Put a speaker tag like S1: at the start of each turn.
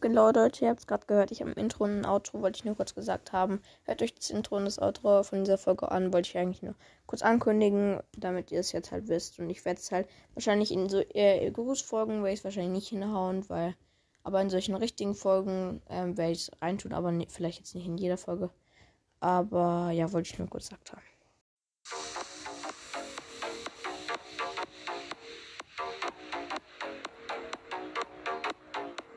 S1: Genau, Leute, ihr habt es gerade gehört. Ich habe im Intro und im Outro, wollte ich nur kurz gesagt haben. Hört euch das Intro und das Outro von dieser Folge an, wollte ich eigentlich nur kurz ankündigen, damit ihr es jetzt halt wisst. Und ich werde es halt wahrscheinlich in so eher Grußfolgen, werde ich es wahrscheinlich nicht hinhauen, weil. Aber in solchen richtigen Folgen ähm, werde ich es reintun, aber ne, vielleicht jetzt nicht in jeder Folge. Aber ja, wollte ich nur kurz gesagt haben.